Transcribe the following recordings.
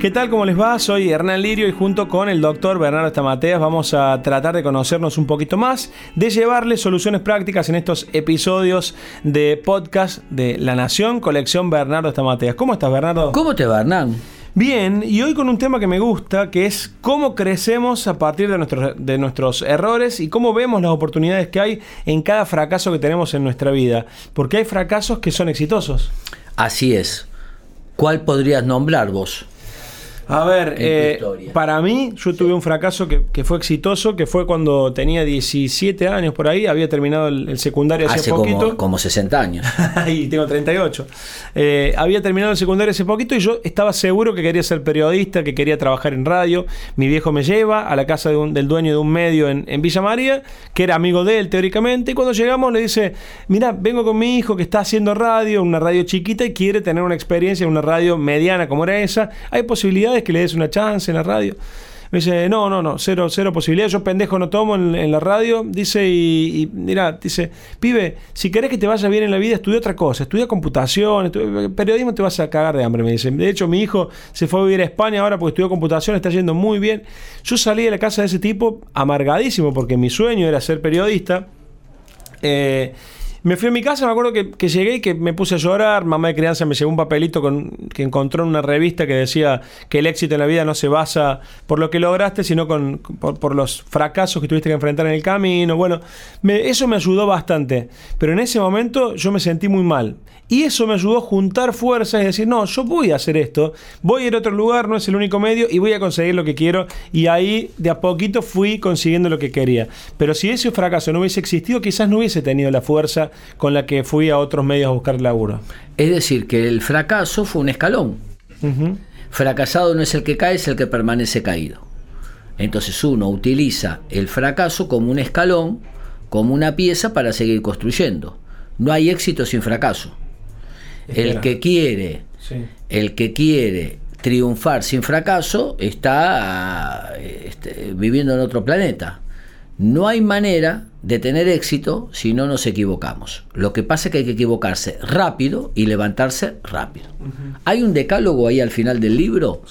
¿Qué tal? ¿Cómo les va? Soy Hernán Lirio y junto con el doctor Bernardo Estamateas vamos a tratar de conocernos un poquito más, de llevarles soluciones prácticas en estos episodios de podcast de La Nación, colección Bernardo Estamateas. ¿Cómo estás, Bernardo? ¿Cómo te va, Hernán? Bien, y hoy con un tema que me gusta, que es cómo crecemos a partir de nuestros, de nuestros errores y cómo vemos las oportunidades que hay en cada fracaso que tenemos en nuestra vida. Porque hay fracasos que son exitosos. Así es. ¿Cuál podrías nombrar vos? A ver, eh, para mí, yo tuve un fracaso que, fue exitoso, que fue cuando tenía 17 años por ahí, había terminado el, secundario hace, poquito. Como, como 60 años. y tengo 38. Eh, había terminado el secundario hace poquito y yo estaba seguro que quería ser periodista, que quería trabajar en radio. Mi viejo me lleva a la casa del dueño de un medio en, en, Villa María, que era amigo de él teóricamente, y cuando llegamos le dice, mira, vengo con mi hijo que está haciendo radio, una radio chiquita y quiere tener una experiencia en una radio mediana como era esa. Hay posibilidades que le des una chance en la radio. Me dice, no, no, no, cero, cero posibilidad. Yo pendejo no tomo en, la radio. Dice, y, mira, dice, pibe, si querés que te vaya bien en la vida, estudia otra cosa. Estudia computación, periodismo te vas a cagar de hambre, me dice. De hecho, mi hijo se fue a vivir a España ahora porque estudió computación, está yendo muy bien. Yo salí de la casa de ese tipo amargadísimo porque mi sueño era ser periodista. Eh, me fui a mi casa, me acuerdo que, llegué y que me puse a llorar. Mamá de crianza me llevó un papelito con, que encontró en una revista que decía que el éxito en la vida no se basa por lo que lograste, sino con, por, los fracasos que tuviste que enfrentar en el camino. Bueno, eso me ayudó bastante. Pero en ese momento yo me sentí muy mal. Y eso me ayudó a juntar fuerzas y decir, no, yo voy a hacer esto, voy a ir a otro lugar, no es el único medio, y voy a conseguir lo que quiero. Y ahí de a poquito fui consiguiendo lo que quería. Pero si ese fracaso no hubiese existido, quizás no hubiese tenido la fuerza con la que fui a otros medios a buscar laburo. Es decir, que el fracaso fue un escalón. Fracasado no es el que cae, es el que permanece caído. Entonces uno utiliza el fracaso como un escalón, como una pieza para seguir construyendo. No hay éxito sin fracaso. El que quiere, el que quiere triunfar sin fracaso está este, viviendo en otro planeta. No hay manera de tener éxito si no nos equivocamos. Lo que pasa es que hay que equivocarse rápido y levantarse rápido. Hay un decálogo ahí al final del libro,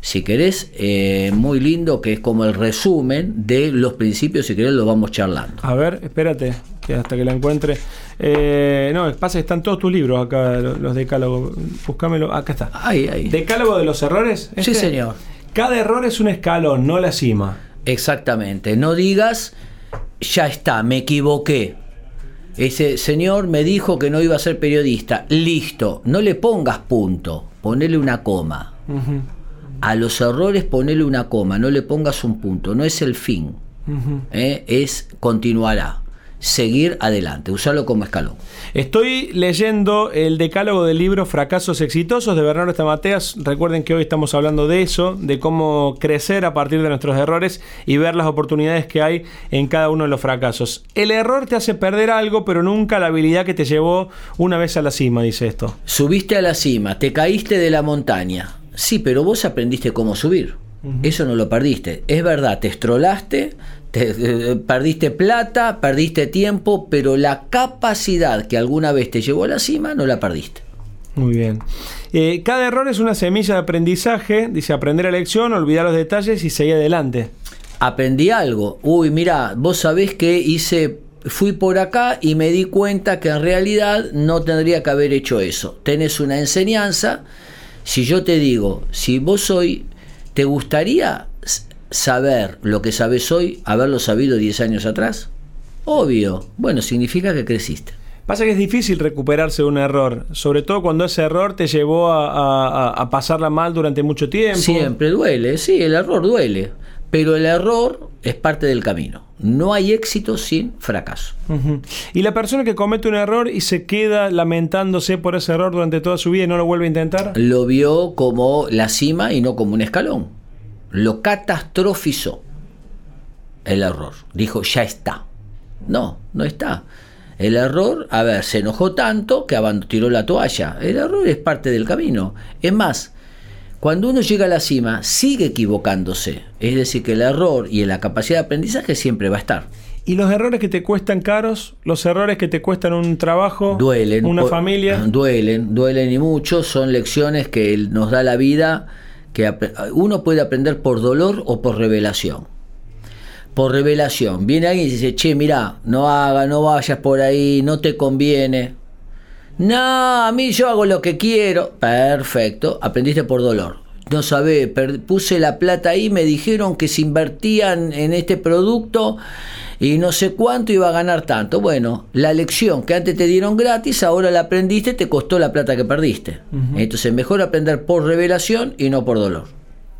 si querés, eh, muy lindo, que es como el resumen de los principios, si querés lo vamos charlando. A ver, espérate, que hasta que la encuentre. Eh, no, pasa están todos tus libros acá, los decálogos. Búscamelo, acá está. Ahí, ahí. ¿Decálogo de los errores? Sí, este. señor. Cada error es un escalón, no la cima. Exactamente. No digas, ya está, me equivoqué. Ese señor me dijo que no iba a ser periodista. Listo, no le pongas punto, ponele una coma. A los errores ponele una coma, no le pongas un punto, no es el fin. ¿eh? Es continuará seguir adelante, usarlo como escalón. Estoy leyendo el decálogo del libro Fracasos Exitosos de Bernardo Estamateas. Recuerden que hoy estamos hablando de eso, de cómo crecer a partir de nuestros errores y ver las oportunidades que hay en cada uno de los fracasos. El error te hace perder algo, pero nunca la habilidad que te llevó una vez a la cima, dice esto. Subiste a la cima, te caíste de la montaña. Sí, pero vos aprendiste cómo subir. Eso no lo perdiste. Es verdad, te estrolaste, perdiste plata, perdiste tiempo, pero la capacidad que alguna vez te llevó a la cima no la perdiste. Muy bien. Eh, cada error es una semilla de aprendizaje, dice aprender la lección, olvidar los detalles y seguir adelante. Aprendí algo. Uy, mira, vos sabés que hice, fui por acá y me di cuenta que en realidad no tendría que haber hecho eso. Tenés una enseñanza. Si yo te digo, si vos hoy, ¿te gustaría saber lo que sabes hoy, haberlo sabido 10 años atrás? Obvio. Bueno, significa que creciste. Pasa que es difícil recuperarse de un error, sobre todo cuando ese error te llevó a, pasarla mal durante mucho tiempo. Siempre duele, sí, el error duele, pero el error es parte del camino. No hay éxito sin fracaso. Y la persona que comete un error y se queda lamentándose por ese error durante toda su vida y no lo vuelve a intentar. Lo vio como la cima y no como un escalón lo catastrofizó el error. Dijo, ya está. No, no está. El error, a ver, se enojó tanto que tiró la toalla. El error es parte del camino. Es más, cuando uno llega a la cima, sigue equivocándose. Es decir, que el error y la capacidad de aprendizaje siempre va a estar. ¿Y los errores que te cuestan caros? ¿Los errores que te cuestan un trabajo? Duelen. ¿Una familia? Duelen, duelen y mucho. Son lecciones que nos da la vida que uno puede aprender por dolor o por revelación. Por revelación. Viene alguien y dice, che, mira, no haga, no vayas por ahí, no te conviene. No, a mí yo hago lo que quiero. Perfecto, aprendiste por dolor. No sabés, puse la plata ahí, me dijeron que se invertían en este producto y no sé cuánto iba a ganar tanto. Bueno, la lección que antes te dieron gratis, ahora la aprendiste, te costó la plata que perdiste. Entonces, mejor aprender por revelación y no por dolor.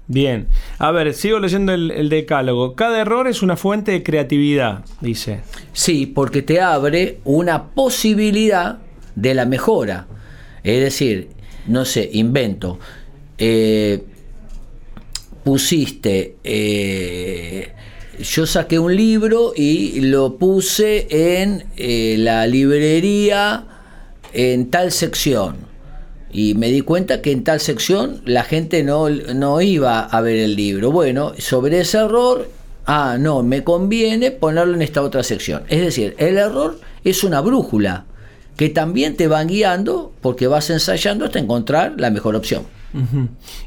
Bien, a ver, sigo leyendo el, decálogo. Cada error es una fuente de creatividad, dice. Sí, porque te abre una posibilidad de la mejora. Es decir, no sé, invento. Eh, pusiste eh, yo saqué un libro y lo puse en eh, la librería en tal sección. Y me di cuenta que en tal sección la gente no, no iba a ver el libro. Bueno, sobre ese error, ah, no, me conviene ponerlo en esta otra sección. Es decir, el error es una brújula que también te va guiando porque vas ensayando hasta encontrar la mejor opción.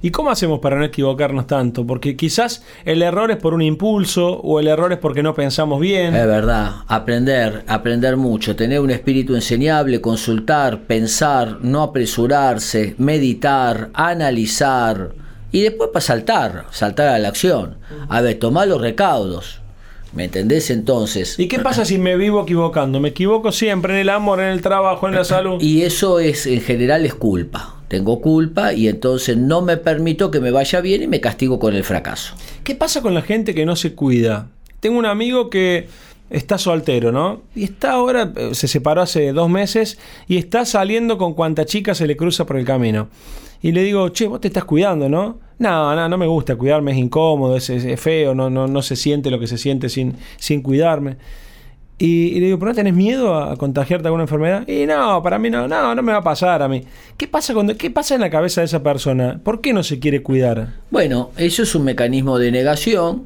¿Y cómo hacemos para no equivocarnos tanto? Porque quizás el error es por un impulso o el error es porque no pensamos bien. Es verdad, aprender, aprender mucho, tener un espíritu enseñable, consultar, pensar, no apresurarse, meditar, analizar y después para saltar, saltar a la acción. A ver, tomar los recaudos. ¿Me entendés entonces? ¿Y qué pasa si me vivo equivocando? Me equivoco siempre en el amor, en el trabajo, en la salud. Y eso es en general es culpa tengo culpa y entonces no me permito que me vaya bien y me castigo con el fracaso. ¿Qué pasa con la gente que no se cuida? Tengo un amigo que está soltero, ¿no? Y está ahora, eh, se separó hace dos meses y está saliendo con cuanta chica se le cruza por el camino. Y le digo, che, vos te estás cuidando, ¿no? No, no, no me gusta cuidarme, es incómodo, es, feo, no, no, no se siente lo que se siente sin, sin cuidarme. Y, le digo, ¿pero no tenés miedo a contagiarte alguna enfermedad? Y no, para mí no, no, no me va a pasar a mí. ¿Qué pasa, cuando, ¿Qué pasa en la cabeza de esa persona? ¿Por qué no se quiere cuidar? Bueno, eso es un mecanismo de negación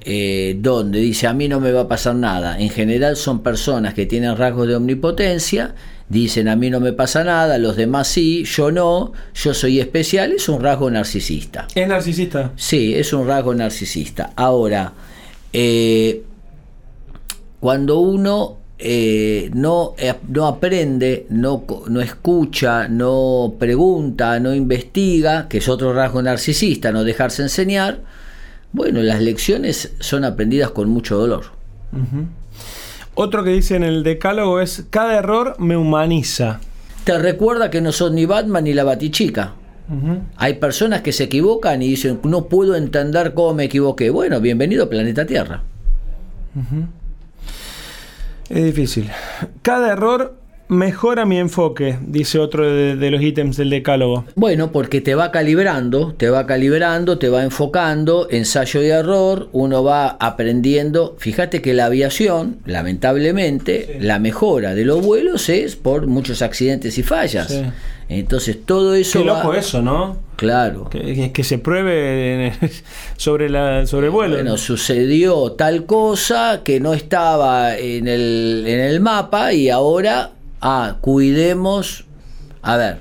eh, donde dice a mí no me va a pasar nada. En general son personas que tienen rasgos de omnipotencia, dicen a mí no me pasa nada, los demás sí, yo no, yo soy especial, es un rasgo narcisista. ¿Es narcisista? Sí, es un rasgo narcisista. Ahora, eh, cuando uno eh, no, eh, no, aprende, no, no, escucha, no pregunta, no investiga, que es otro rasgo narcisista, no dejarse enseñar, bueno, las lecciones son aprendidas con mucho dolor. Otro que dice en el decálogo es, cada error me humaniza. Te recuerda que no son ni Batman ni la Batichica. Hay personas que se equivocan y dicen, no puedo entender cómo me equivoqué. Bueno, bienvenido a Planeta Tierra. Es difícil. Cada error mejora mi enfoque, dice otro de, los ítems del decálogo. Bueno, porque te va calibrando, te va calibrando, te va enfocando, ensayo y error, uno va aprendiendo. Fíjate que la aviación, lamentablemente, la mejora de los vuelos es por muchos accidentes y fallas. Entonces todo eso... Qué loco eso, ¿no? Claro. Que, se pruebe sobre, la, sobre el vuelo. Bueno, sucedió tal cosa que no estaba en el, en el mapa y ahora, ah, cuidemos. A ver,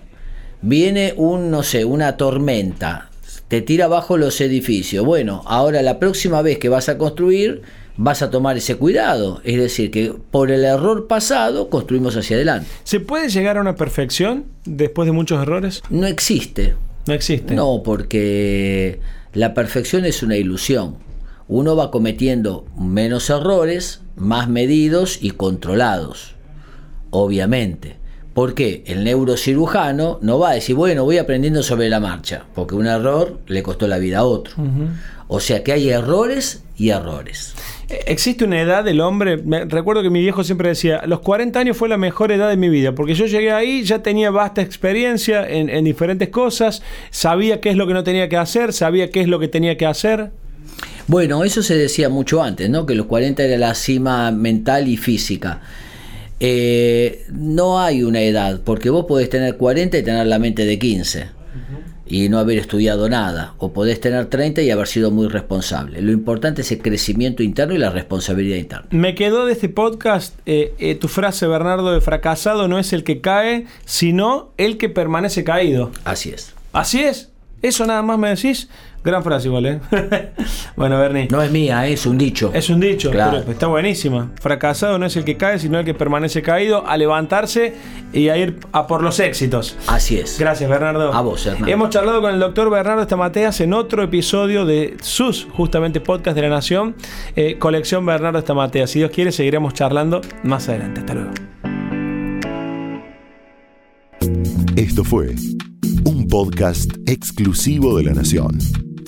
viene un, no sé, una tormenta, te tira abajo los edificios. Bueno, ahora la próxima vez que vas a construir, vas a tomar ese cuidado. Es decir, que por el error pasado construimos hacia adelante. ¿Se puede llegar a una perfección después de muchos errores? No existe. No existe. No, porque la perfección es una ilusión. Uno va cometiendo menos errores, más medidos y controlados. Obviamente. Porque el neurocirujano no va a decir, bueno, voy aprendiendo sobre la marcha, porque un error le costó la vida a otro. O sea que hay errores y errores. ¿Existe una edad del hombre? recuerdo que mi viejo siempre decía, los 40 años fue la mejor edad de mi vida, porque yo llegué ahí, ya tenía vasta experiencia en, diferentes cosas, sabía qué es lo que no tenía que hacer, sabía qué es lo que tenía que hacer. Bueno, eso se decía mucho antes, ¿no? Que los 40 era la cima mental y física. Eh, no hay una edad, porque vos podés tener 40 y tener la mente de 15 y no haber estudiado nada, o podés tener 30 y haber sido muy responsable. Lo importante es el crecimiento interno y la responsabilidad interna. Me quedó de este podcast eh, eh, tu frase, Bernardo, de fracasado no es el que cae, sino el que permanece caído. Así es. Así es. Eso nada más me decís. Gran frase igual, ¿eh? bueno, Bernie. No es mía, es un dicho. Es un dicho, claro. pero está buenísima. Fracasado no es el que cae, sino el que permanece caído, a levantarse y a ir a por los éxitos. Así es. Gracias, Bernardo. A vos, Hernán. Hemos charlado con el doctor Bernardo Estamateas en otro episodio de sus, justamente, podcast de la Nación, eh, colección Bernardo Estamateas. Si Dios quiere, seguiremos charlando más adelante. Hasta luego. Esto fue un podcast exclusivo de la Nación.